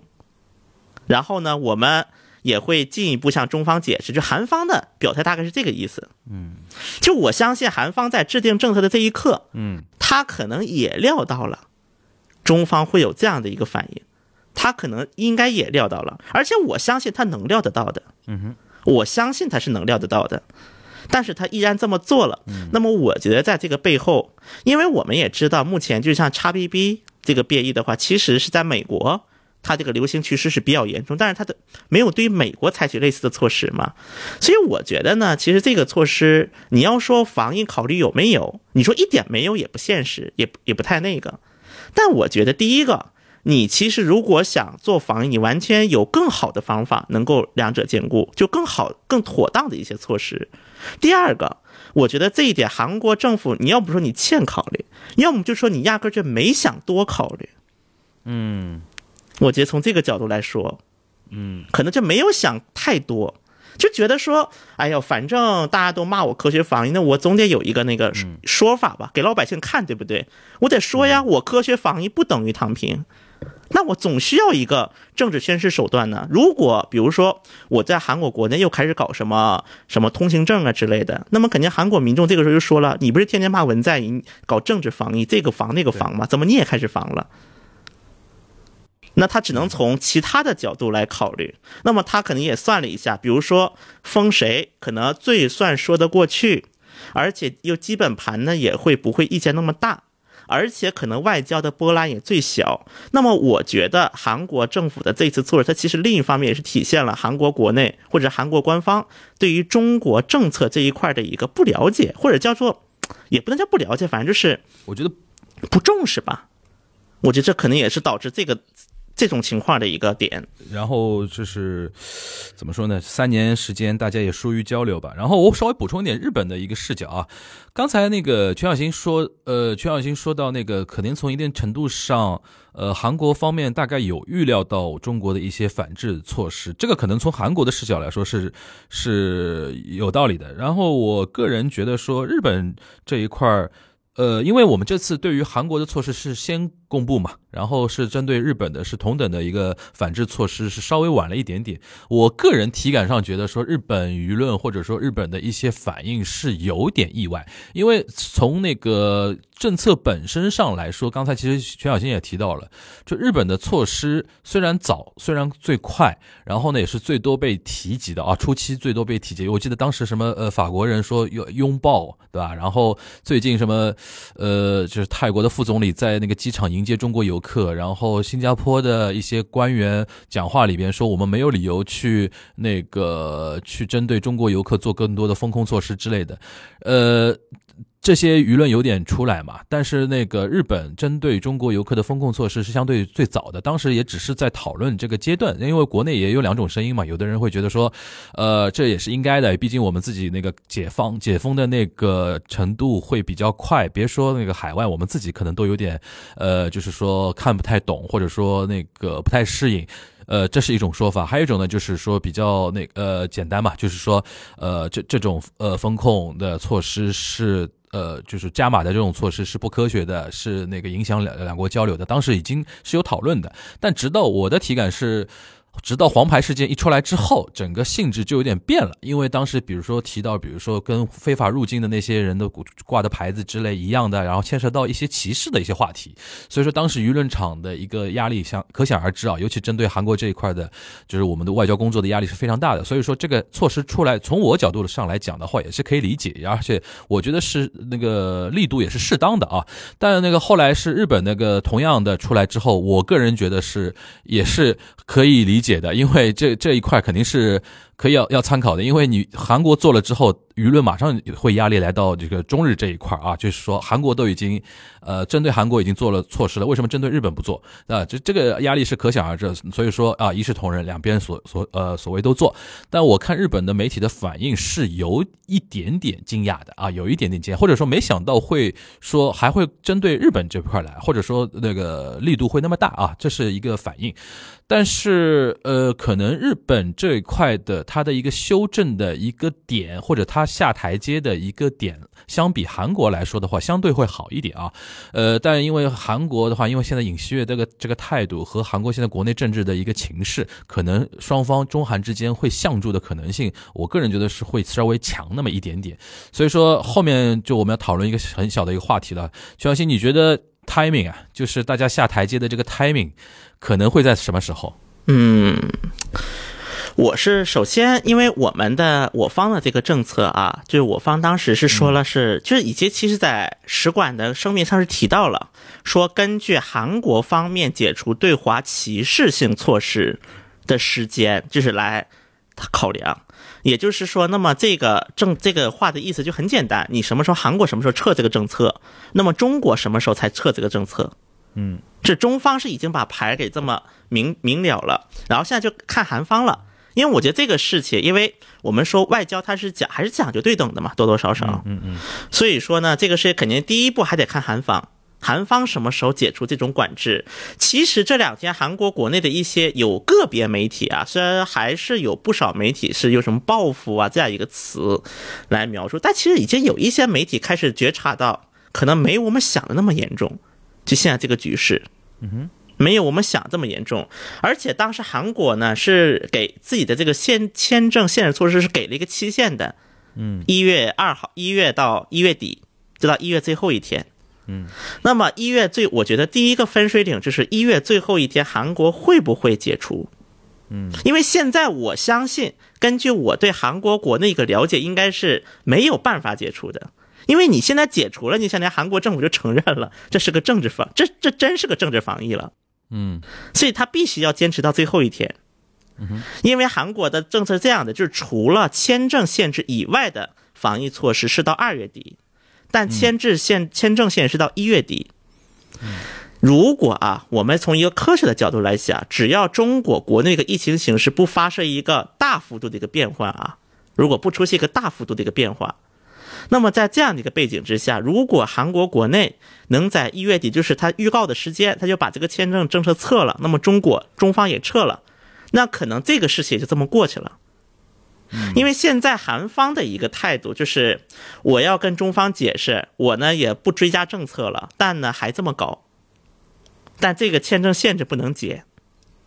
然后呢，我们也会进一步向中方解释，就韩方的表态大概是这个意思。嗯，就我相信韩方在制定政策的这一刻，嗯，他可能也料到了中方会有这样的一个反应，他可能应该也料到了，而且我相信他能料得到的。嗯哼，我相信他是能料得到的。但是他依然这么做了，那么我觉得在这个背后，因为我们也知道，目前就像 XBB 这个变异的话，其实是在美国。它这个流行趋势是比较严重，但是它的没有对美国采取类似的措施嘛，所以我觉得呢，其实这个措施你要说防疫考虑有没有，你说一点没有也不现实，也也不太那个。但我觉得第一个，你其实如果想做防疫，你完全有更好的方法能够两者兼顾，就更好、更妥当的一些措施。第二个，我觉得这一点韩国政府，你要不说你欠考虑，要么就说你压根儿就没想多考虑。嗯。我觉得从这个角度来说，嗯，可能就没有想太多，就觉得说，哎呦，反正大家都骂我科学防疫，那我总得有一个那个说法吧，给老百姓看，对不对？我得说呀，我科学防疫不等于躺平，那我总需要一个政治宣示手段呢。如果比如说我在韩国国内又开始搞什么什么通行证啊之类的，那么肯定韩国民众这个时候就说了：你不是天天骂文在寅搞政治防疫，这个防那个防吗？怎么你也开始防了？那他只能从其他的角度来考虑。那么他可能也算了一下，比如说封谁可能最算说得过去，而且又基本盘呢也会不会意见那么大，而且可能外交的波澜也最小。那么我觉得韩国政府的这次措施，它其实另一方面也是体现了韩国国内或者韩国官方对于中国政策这一块的一个不了解，或者叫做也不能叫不了解，反正就是我觉得不重视吧。我觉得这可能也是导致这个。这种情况的一个点，然后就是怎么说呢？三年时间，大家也疏于交流吧。然后我稍微补充一点日本的一个视角啊。刚才那个全小新说，呃，全小新说到那个，可能从一定程度上，呃，韩国方面大概有预料到中国的一些反制措施，这个可能从韩国的视角来说是是有道理的。然后我个人觉得说，日本这一块儿。呃，因为我们这次对于韩国的措施是先公布嘛，然后是针对日本的是同等的一个反制措施是稍微晚了一点点。我个人体感上觉得说，日本舆论或者说日本的一些反应是有点意外，因为从那个。政策本身上来说，刚才其实全小新也提到了，就日本的措施虽然早，虽然最快，然后呢也是最多被提及的啊，初期最多被提及。我记得当时什么呃法国人说拥拥抱，对吧？然后最近什么呃就是泰国的副总理在那个机场迎接中国游客，然后新加坡的一些官员讲话里边说我们没有理由去那个去针对中国游客做更多的风控措施之类的，呃。这些舆论有点出来嘛，但是那个日本针对中国游客的风控措施是相对最早的，当时也只是在讨论这个阶段，因为国内也有两种声音嘛，有的人会觉得说，呃，这也是应该的，毕竟我们自己那个解放解封的那个程度会比较快，别说那个海外，我们自己可能都有点，呃，就是说看不太懂，或者说那个不太适应。呃，这是一种说法，还有一种呢，就是说比较那呃简单嘛，就是说呃这这种呃风控的措施是呃就是加码的这种措施是不科学的，是那个影响两两国交流的，当时已经是有讨论的，但直到我的体感是。直到黄牌事件一出来之后，整个性质就有点变了。因为当时，比如说提到，比如说跟非法入境的那些人的挂的牌子之类一样的，然后牵涉到一些歧视的一些话题，所以说当时舆论场的一个压力，想可想而知啊。尤其针对韩国这一块的，就是我们的外交工作的压力是非常大的。所以说这个措施出来，从我角度上来讲的话，也是可以理解，而且我觉得是那个力度也是适当的啊。但那个后来是日本那个同样的出来之后，我个人觉得是也是可以理解。解的，因为这这一块肯定是。可以要要参考的，因为你韩国做了之后，舆论马上会压力来到这个中日这一块啊，就是说韩国都已经，呃，针对韩国已经做了措施了，为什么针对日本不做？啊，这这个压力是可想而知。所以说啊，一视同仁，两边所所呃所谓都做。但我看日本的媒体的反应是有一点点惊讶的啊，有一点点惊讶，或者说没想到会说还会针对日本这块来，或者说那个力度会那么大啊，这是一个反应。但是呃，可能日本这一块的。它的一个修正的一个点，或者它下台阶的一个点，相比韩国来说的话，相对会好一点啊。呃，但因为韩国的话，因为现在尹锡悦这个这个态度和韩国现在国内政治的一个情势，可能双方中韩之间会相助的可能性，我个人觉得是会稍微强那么一点点。所以说后面就我们要讨论一个很小的一个话题了。徐小新，你觉得 timing 啊，就是大家下台阶的这个 timing，可能会在什么时候？嗯。我是首先，因为我们的我方的这个政策啊，就是我方当时是说了是，就是以及其实在使馆的声明上是提到了，说根据韩国方面解除对华歧视性措施的时间，就是来考量。也就是说，那么这个政这个话的意思就很简单，你什么时候韩国什么时候撤这个政策，那么中国什么时候才撤这个政策？嗯，这中方是已经把牌给这么明明了了，然后现在就看韩方了。因为我觉得这个事情，因为我们说外交它是讲还是讲究对等的嘛，多多少少，嗯嗯，所以说呢，这个事情肯定第一步还得看韩方，韩方什么时候解除这种管制。其实这两天韩国国内的一些有个别媒体啊，虽然还是有不少媒体是用什么报复啊这样一个词来描述，但其实已经有一些媒体开始觉察到，可能没我们想的那么严重。就现在这个局势，嗯哼。没有我们想这么严重。而且当时韩国呢是给自己的这个限签证限制措施是给了一个期限的，嗯，一月二号，一月到一月底，就到一月最后一天。嗯，那么一月最，我觉得第一个分水岭就是一月最后一天，韩国会不会解除？嗯，因为现在我相信，根据我对韩国国内一个了解，应该是没有办法解除的。因为你现在解除了，你现在韩国政府就承认了，这是个政治防，这这真是个政治防疫了。嗯，所以他必须要坚持到最后一天。嗯，因为韩国的政策是这样的，就是除了签证限制以外的防疫措施是到二月底。但签制限签证限是到一月底。如果啊，我们从一个科学的角度来想，只要中国国内的疫情形势不发生一个大幅度的一个变化啊，如果不出现一个大幅度的一个变化，那么在这样的一个背景之下，如果韩国国内能在一月底，就是他预告的时间，他就把这个签证政策撤了，那么中国中方也撤了，那可能这个事情也就这么过去了。因为现在韩方的一个态度就是，我要跟中方解释，我呢也不追加政策了，但呢还这么搞，但这个签证限制不能解。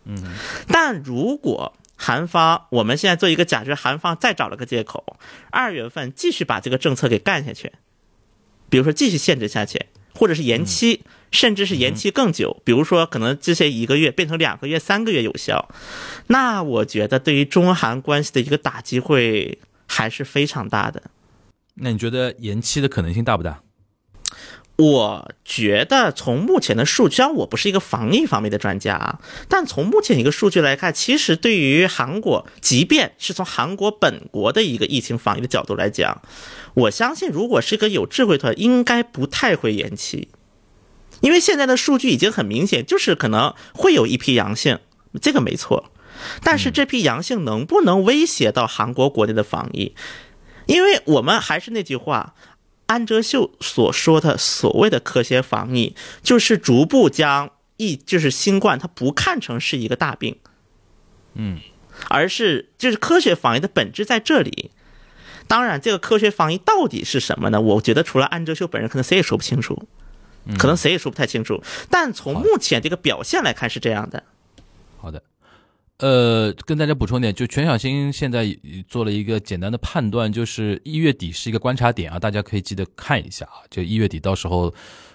嗯，但如果韩方，我们现在做一个假设，韩方再找了个借口，二月份继续把这个政策给干下去，比如说继续限制下去，或者是延期。甚至是延期更久，比如说可能这些一个月变成两个月、三个月有效，那我觉得对于中韩关系的一个打击会还是非常大的。那你觉得延期的可能性大不大？我觉得从目前的数据，虽然我不是一个防疫方面的专家啊，但从目前一个数据来看，其实对于韩国，即便是从韩国本国的一个疫情防疫的角度来讲，我相信如果是一个有智慧团，应该不太会延期。因为现在的数据已经很明显，就是可能会有一批阳性，这个没错。但是这批阳性能不能威胁到韩国国内的防疫？因为我们还是那句话，安哲秀所说的所谓的科学防疫，就是逐步将疫，就是新冠，它不看成是一个大病，嗯，而是就是科学防疫的本质在这里。当然，这个科学防疫到底是什么呢？我觉得除了安哲秀本人，可能谁也说不清楚。可能谁也说不太清楚，但从目前这个表现来看是这样的。好的，呃，跟大家补充点，就全小新现在做了一个简单的判断，就是一月底是一个观察点啊，大家可以记得看一下啊，就一月底到时候。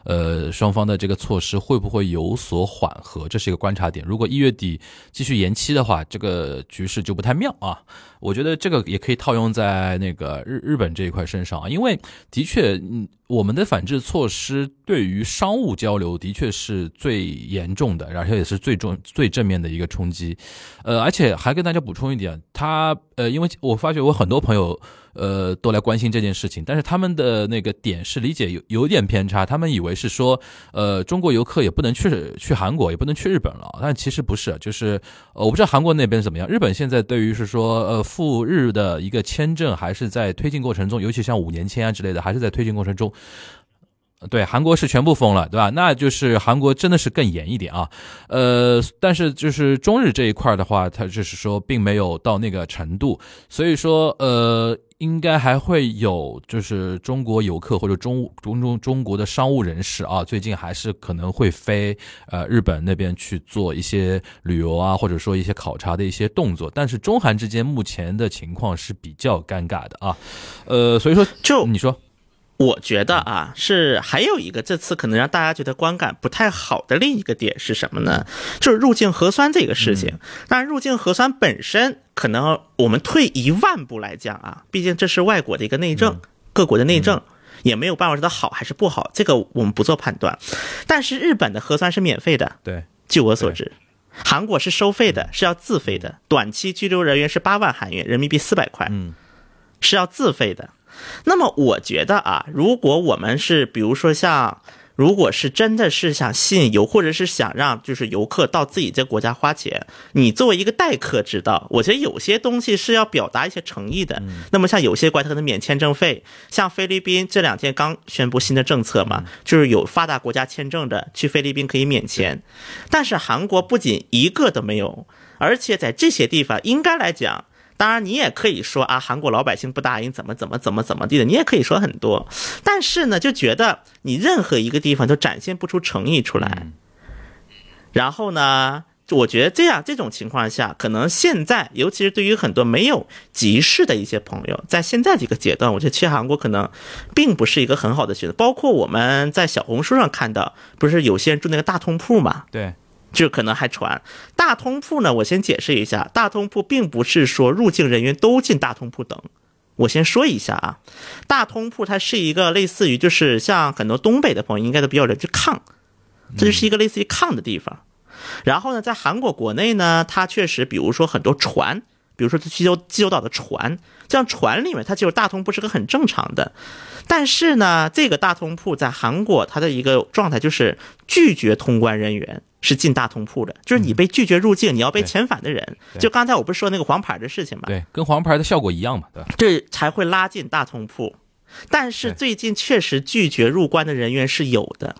呃，双方的这个措施会不会有所缓和？这是一个观察点。如果一月底继续延期的话，这个局势就不太妙啊。我觉得这个也可以套用在那个日日本这一块身上啊，因为的确，嗯，我们的反制措施对于商务交流的确是最严重的，而且也是最重最正面的一个冲击。呃，而且还跟大家补充一点，他呃，因为我发觉我很多朋友。呃，都来关心这件事情，但是他们的那个点是理解有有点偏差，他们以为是说，呃，中国游客也不能去去韩国，也不能去日本了，但其实不是，就是呃，我不知道韩国那边怎么样，日本现在对于是说，呃，赴日的一个签证还是在推进过程中，尤其像五年签啊之类的，还是在推进过程中。对，韩国是全部封了，对吧？那就是韩国真的是更严一点啊。呃，但是就是中日这一块的话，它就是说并没有到那个程度，所以说呃，应该还会有就是中国游客或者中中中中国的商务人士啊，最近还是可能会飞呃日本那边去做一些旅游啊，或者说一些考察的一些动作。但是中韩之间目前的情况是比较尴尬的啊。呃，所以说就你说。我觉得啊，是还有一个这次可能让大家觉得观感不太好的另一个点是什么呢？就是入境核酸这个事情。当然，入境核酸本身，可能我们退一万步来讲啊，毕竟这是外国的一个内政，各国的内政，也没有办法说它好还是不好，这个我们不做判断。但是日本的核酸是免费的，对，据我所知，韩国是收费的，是要自费的。短期居留人员是八万韩元，人民币四百块，嗯，是要自费的。那么我觉得啊，如果我们是比如说像，如果是真的是想吸引游，或者是想让就是游客到自己这国家花钱，你作为一个待客之道，我觉得有些东西是要表达一些诚意的。那么像有些国家可能免签证费，像菲律宾这两天刚宣布新的政策嘛，就是有发达国家签证的去菲律宾可以免签，但是韩国不仅一个都没有，而且在这些地方应该来讲。当然，你也可以说啊，韩国老百姓不答应，怎么怎么怎么怎么地的，你也可以说很多。但是呢，就觉得你任何一个地方都展现不出诚意出来。然后呢，我觉得这样这种情况下，可能现在，尤其是对于很多没有集市的一些朋友，在现在这个阶段，我觉得去韩国可能并不是一个很好的选择。包括我们在小红书上看到，不是有些人住那个大通铺嘛，对，就可能还传大通铺呢。我先解释一下，大通铺并不是说入境人员都进大通铺等。我先说一下啊，大通铺它是一个类似于，就是像很多东北的朋友应该都比较了解炕，这就是一个类似于炕的地方。然后呢，在韩国国内呢，它确实，比如说很多船，比如说济州济州岛的船，这样船里面它就是大通铺是个很正常的。但是呢，这个大通铺在韩国它的一个状态就是拒绝通关人员是进大通铺的，就是你被拒绝入境，你要被遣返的人，就刚才我不是说那个黄牌的事情嘛，对，跟黄牌的效果一样嘛，对吧？这才会拉进大通铺。但是最近确实拒绝入关的人员是有的，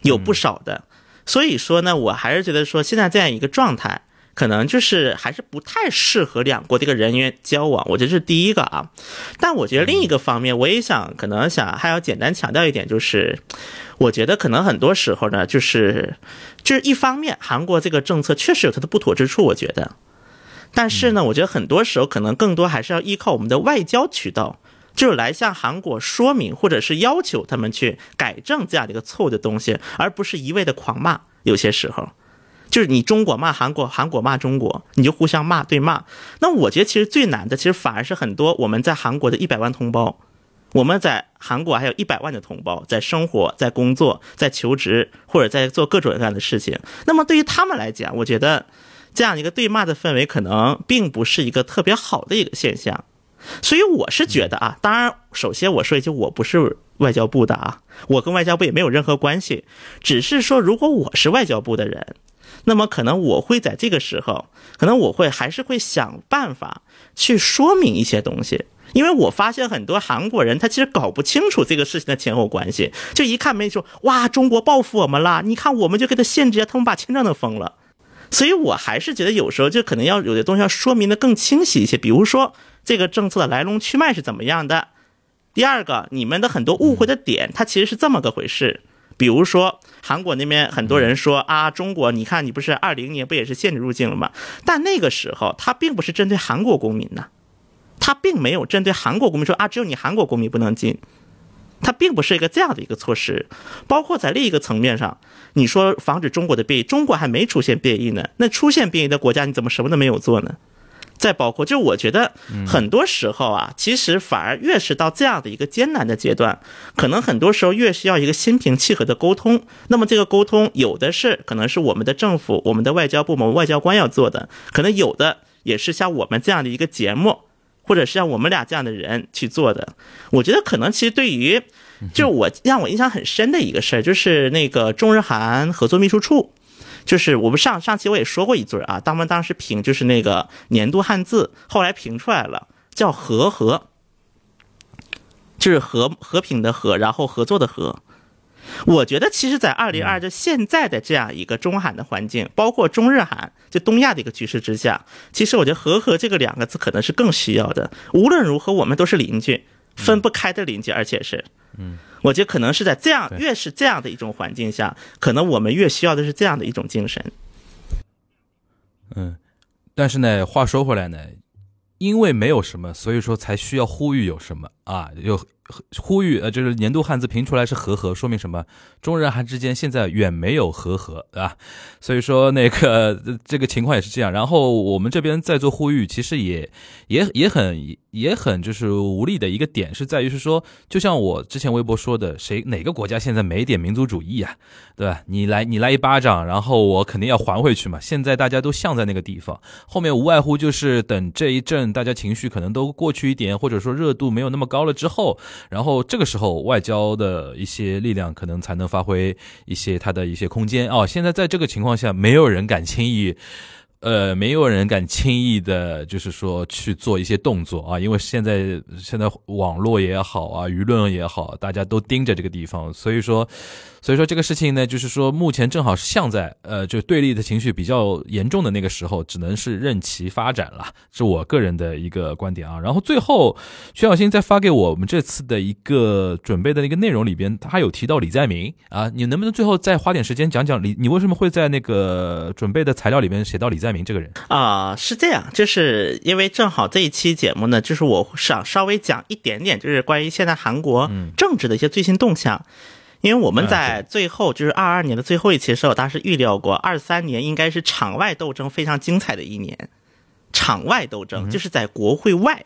有不少的。所以说呢，我还是觉得说现在这样一个状态，可能就是还是不太适合两国这个人员交往。我觉得是第一个啊。但我觉得另一个方面，我也想可能想还要简单强调一点，就是我觉得可能很多时候呢，就是就是一方面，韩国这个政策确实有它的不妥之处，我觉得。但是呢，我觉得很多时候可能更多还是要依靠我们的外交渠道，就是来向韩国说明，或者是要求他们去改正这样的一个错误的东西，而不是一味的狂骂。有些时候，就是你中国骂韩国，韩国骂中国，你就互相骂对骂。那我觉得其实最难的，其实反而是很多我们在韩国的一百万同胞，我们在韩国还有一百万的同胞，在生活、在工作、在求职或者在做各种各样的事情。那么对于他们来讲，我觉得这样一个对骂的氛围，可能并不是一个特别好的一个现象。所以我是觉得啊，当然，首先我说一句，我不是外交部的啊，我跟外交部也没有任何关系，只是说，如果我是外交部的人，那么可能我会在这个时候，可能我会还是会想办法去说明一些东西。因为我发现很多韩国人，他其实搞不清楚这个事情的前后关系，就一看没说哇，中国报复我们了，你看我们就给他限制，他们把签证都封了。所以我还是觉得有时候就可能要有的东西要说明的更清晰一些，比如说这个政策的来龙去脉是怎么样的。第二个，你们的很多误会的点，它其实是这么个回事。比如说韩国那边很多人说啊，中国你看你不是二零年不也是限制入境了吗？但那个时候它并不是针对韩国公民呐，它并没有针对韩国公民说啊，只有你韩国公民不能进。它并不是一个这样的一个措施，包括在另一个层面上，你说防止中国的变异，中国还没出现变异呢，那出现变异的国家你怎么什么都没有做呢？再包括，就是我觉得很多时候啊，其实反而越是到这样的一个艰难的阶段，可能很多时候越需要一个心平气和的沟通。那么这个沟通有的是可能是我们的政府、我们的外交部门、外交官要做的，可能有的也是像我们这样的一个节目。或者是像我们俩这样的人去做的，我觉得可能其实对于，就我让我印象很深的一个事儿，就是那个中日韩合作秘书处，就是我们上上期我也说过一嘴啊，当们当时评就是那个年度汉字，后来评出来了，叫和和，就是和和平的和，然后合作的和。我觉得，其实，在二零二就现在的这样一个中韩的环境，包括中日韩就东亚的一个局势之下，其实我觉得“和和”这个两个字可能是更需要的。无论如何，我们都是邻居，分不开的邻居，而且是，嗯，我觉得可能是在这样越是这样的一种环境下，可能我们越需要的是这样的一种精神。嗯，但是呢，话说回来呢，因为没有什么，所以说才需要呼吁有什么啊？有呼吁呃，就是年度汉字评出来是和和，说明什么？中日韩之间现在远没有和和，对吧？所以说那个这个情况也是这样。然后我们这边在做呼吁，其实也也也很也很就是无力的一个点，是在于是说，就像我之前微博说的，谁哪个国家现在没点民族主义啊？对吧？你来你来一巴掌，然后我肯定要还回去嘛。现在大家都像在那个地方，后面无外乎就是等这一阵大家情绪可能都过去一点，或者说热度没有那么高了之后，然后这个时候外交的一些力量可能才能发挥一些它的一些空间哦。现在在这个情况下，没有人敢轻易。呃，没有人敢轻易的，就是说去做一些动作啊，因为现在现在网络也好啊，舆论也好，大家都盯着这个地方，所以说，所以说这个事情呢，就是说目前正好是像在呃，就对立的情绪比较严重的那个时候，只能是任其发展了，是我个人的一个观点啊。然后最后，徐小新在发给我们这次的一个准备的那个内容里边，他有提到李在明啊，你能不能最后再花点时间讲讲李，你为什么会在那个准备的材料里面写到李在明这个人？啊、是这样，就是因为正好这一期节目呢，就是我想稍微讲一点点，就是关于现在韩国政治的一些最新动向。因为我们在最后就是二二年的最后一期的时候，当时预料过二三年应该是场外斗争非常精彩的一年。场外斗争就是在国会外、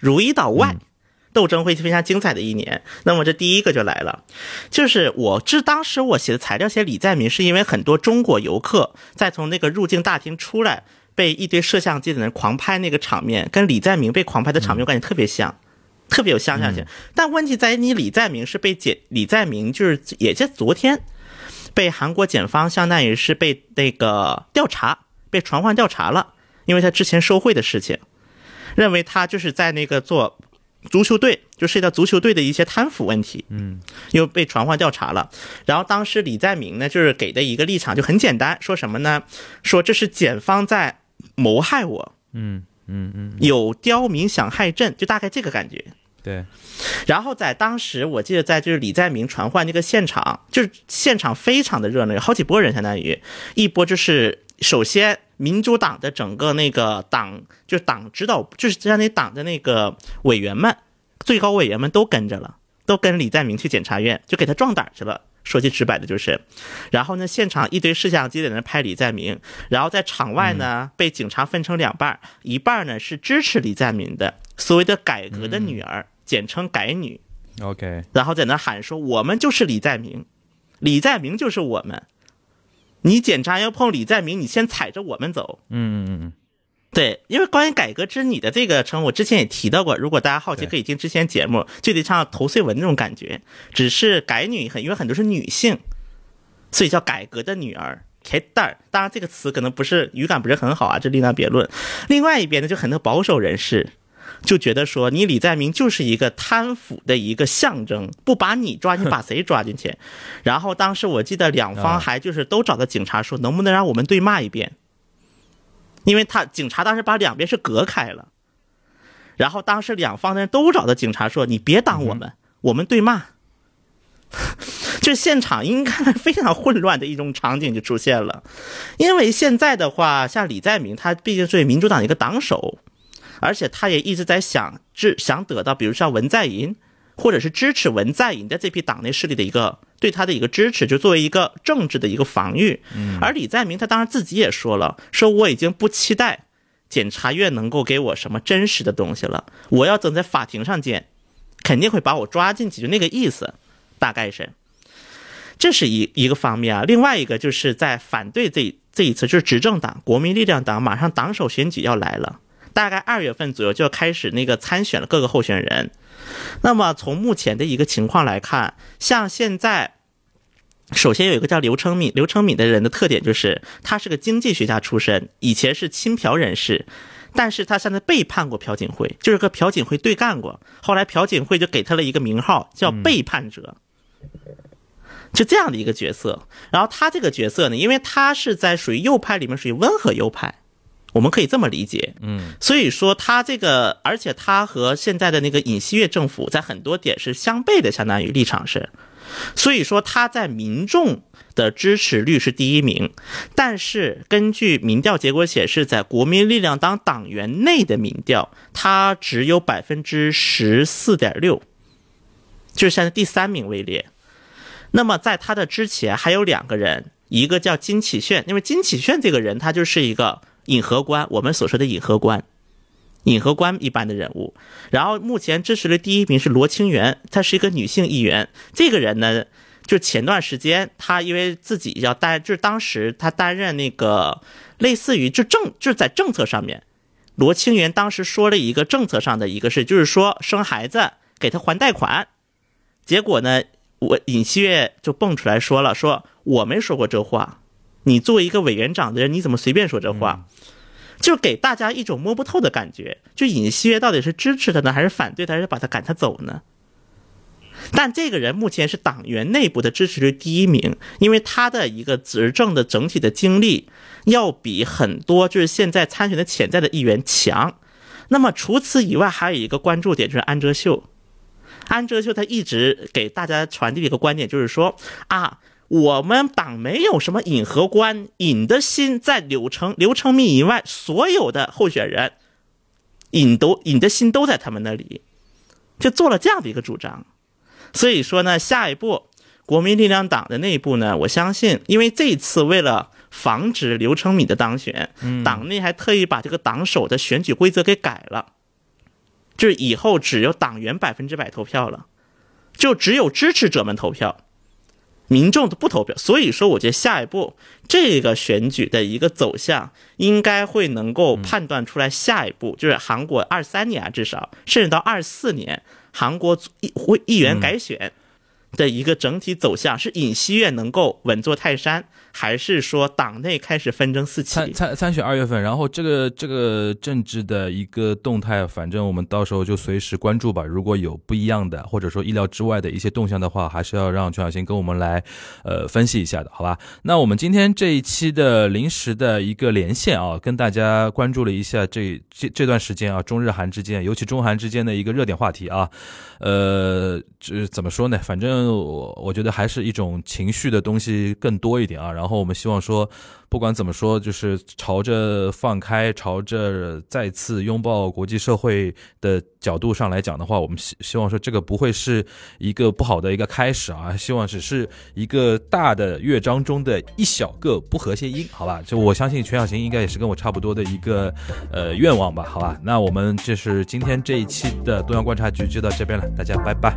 如意岛外。斗争会非常精彩的一年，那么这第一个就来了，就是我这当时我写的材料写李在明，是因为很多中国游客在从那个入境大厅出来，被一堆摄像机的人狂拍那个场面，跟李在明被狂拍的场面，我感觉特别像，特别有相像性。但问题在于，你李在明是被检，李在明就是也在昨天被韩国检方相当于是被那个调查，被传唤调查了，因为他之前受贿的事情，认为他就是在那个做。足球队就涉及到足球队的一些贪腐问题，嗯，又被传唤调查了。然后当时李在明呢，就是给的一个立场就很简单，说什么呢？说这是检方在谋害我，嗯嗯嗯，有刁民想害朕，就大概这个感觉。对，然后在当时，我记得在就是李在明传唤那个现场，就是现场非常的热闹，有好几波人，相当于一波就是首先民主党的整个那个党，就是党指导，就是相当于党的那个委员们，最高委员们都跟着了，都跟李在明去检察院，就给他壮胆去了。说句直白的，就是，然后呢，现场一堆摄像机在那拍李在明，然后在场外呢被警察分成两半，一半呢是支持李在明的所谓的改革的女儿，简称改女，OK，然后在那喊说我们就是李在明，李在明就是我们，你检查要碰李在明，你先踩着我们走。嗯嗯嗯对，因为关于改革之女的这个称，我之前也提到过。如果大家好奇，可以听之前节目，就得像头碎文那种感觉。只是改女很，因为很多是女性，所以叫改革的女儿。开蛋儿，当然这个词可能不是语感不是很好啊，这另当别论。另外一边呢，就很多保守人士就觉得说，你李在明就是一个贪腐的一个象征，不把你抓，你把谁抓进去？然后当时我记得两方啊还就是都找到警察说，能不能让我们对骂一遍？因为他警察当时把两边是隔开了，然后当时两方的人都找到警察说：“你别挡我们，我们对骂。”就现场应该非常混乱的一种场景就出现了，因为现在的话，像李在明，他毕竟是民主党的一个党首，而且他也一直在想，是想得到，比如像文在寅，或者是支持文在寅的这批党内势力的一个对他的一个支持，就作为一个政治的一个防御。而李在明他当然自己也说了，说我已经不期待检察院能够给我什么真实的东西了，我要等在法庭上见，肯定会把我抓进去，就那个意思，大概是。这是一一个方面啊，另外一个就是在反对这这一次，就是执政党国民力量党马上党首选举要来了，大概二月份左右就要开始那个参选了各个候选人。那么从目前的一个情况来看，像现在，首先有一个叫刘成敏，刘成敏的人的特点就是他是个经济学家出身，以前是亲朴人士。但是他现在背叛过朴槿惠，就是和朴槿惠对干过。后来朴槿惠就给他了一个名号，叫背叛者。就这样的一个角色。然后他这个角色呢，因为他是在属于右派里面属于温和右派，我们可以这么理解。嗯，所以说他这个，而且他和现在的那个尹锡悦政府在很多点是相悖的，相当于立场是。所以说他在民众的支持率是第一名，但是根据民调结果显示，在国民力量党党员内的民调，他只有百分之十四点六，就是现在第三名位列。那么在他的之前还有两个人，一个叫金启炫，因为金启炫这个人他就是一个引河官，我们所说的引河官。引河官一般的人物，然后目前支持的第一名是罗清源，她是一个女性议员。这个人呢，就前段时间她因为自己要担，就是当时她担任那个类似于就政就是在政策上面，罗清源当时说了一个政策上的一个事，就是说生孩子给他还贷款，结果呢，我尹锡悦就蹦出来说了，说我没说过这话，你作为一个委员长的人，你怎么随便说这话？就给大家一种摸不透的感觉，就尹锡悦到底是支持他呢，还是反对他，还是把他赶他走呢？但这个人目前是党员内部的支持率第一名，因为他的一个执政的整体的经历要比很多就是现在参选的潜在的议员强。那么除此以外，还有一个关注点就是安哲秀。安哲秀他一直给大家传递一个观点就是说啊，我们党没有什么尹和关，尹的心在柳成刘成密以外所有的候选人，尹都尹的心都在他们那里，就做了这样的一个主张。所以说呢，下一步国民力量党的内部呢，我相信，因为这次为了防止刘成敏的当选，党内还特意把这个党首的选举规则给改了。就是以后只有党员百分之百投票了，就只有支持者们投票，民众都不投票。所以说，我觉得下一步这个选举的一个走向，应该会能够判断出来。下一步就是韩国二三年啊，至少甚至到二四年，韩国议会议员改选。的一个整体走向是尹锡悦能够稳坐泰山，还是说党内开始纷争四起？参参参选二月份，然后这个这个政治的一个动态，反正我们到时候就随时关注吧。如果有不一样的，或者说意料之外的一些动向的话，还是要让全小新跟我们来呃分析一下的，好吧？那我们今天这一期的临时的一个连线啊，跟大家关注了一下这这这段时间啊，中日韩之间，尤其中韩之间的一个热点话题啊，呃，这怎么说呢？反正。我我觉得还是一种情绪的东西更多一点啊，然后然后我们希望说，不管怎么说，就是朝着放开，朝着再次拥抱国际社会的角度上来讲的话，我们希希望说这个不会是一个不好的一个开始啊，希望只是一个大的乐章中的一小个不和谐音，好吧？就我相信全小行应该也是跟我差不多的一个呃愿望吧，好吧？那我们就是今天这一期的东阳观察局就到这边了，大家拜拜。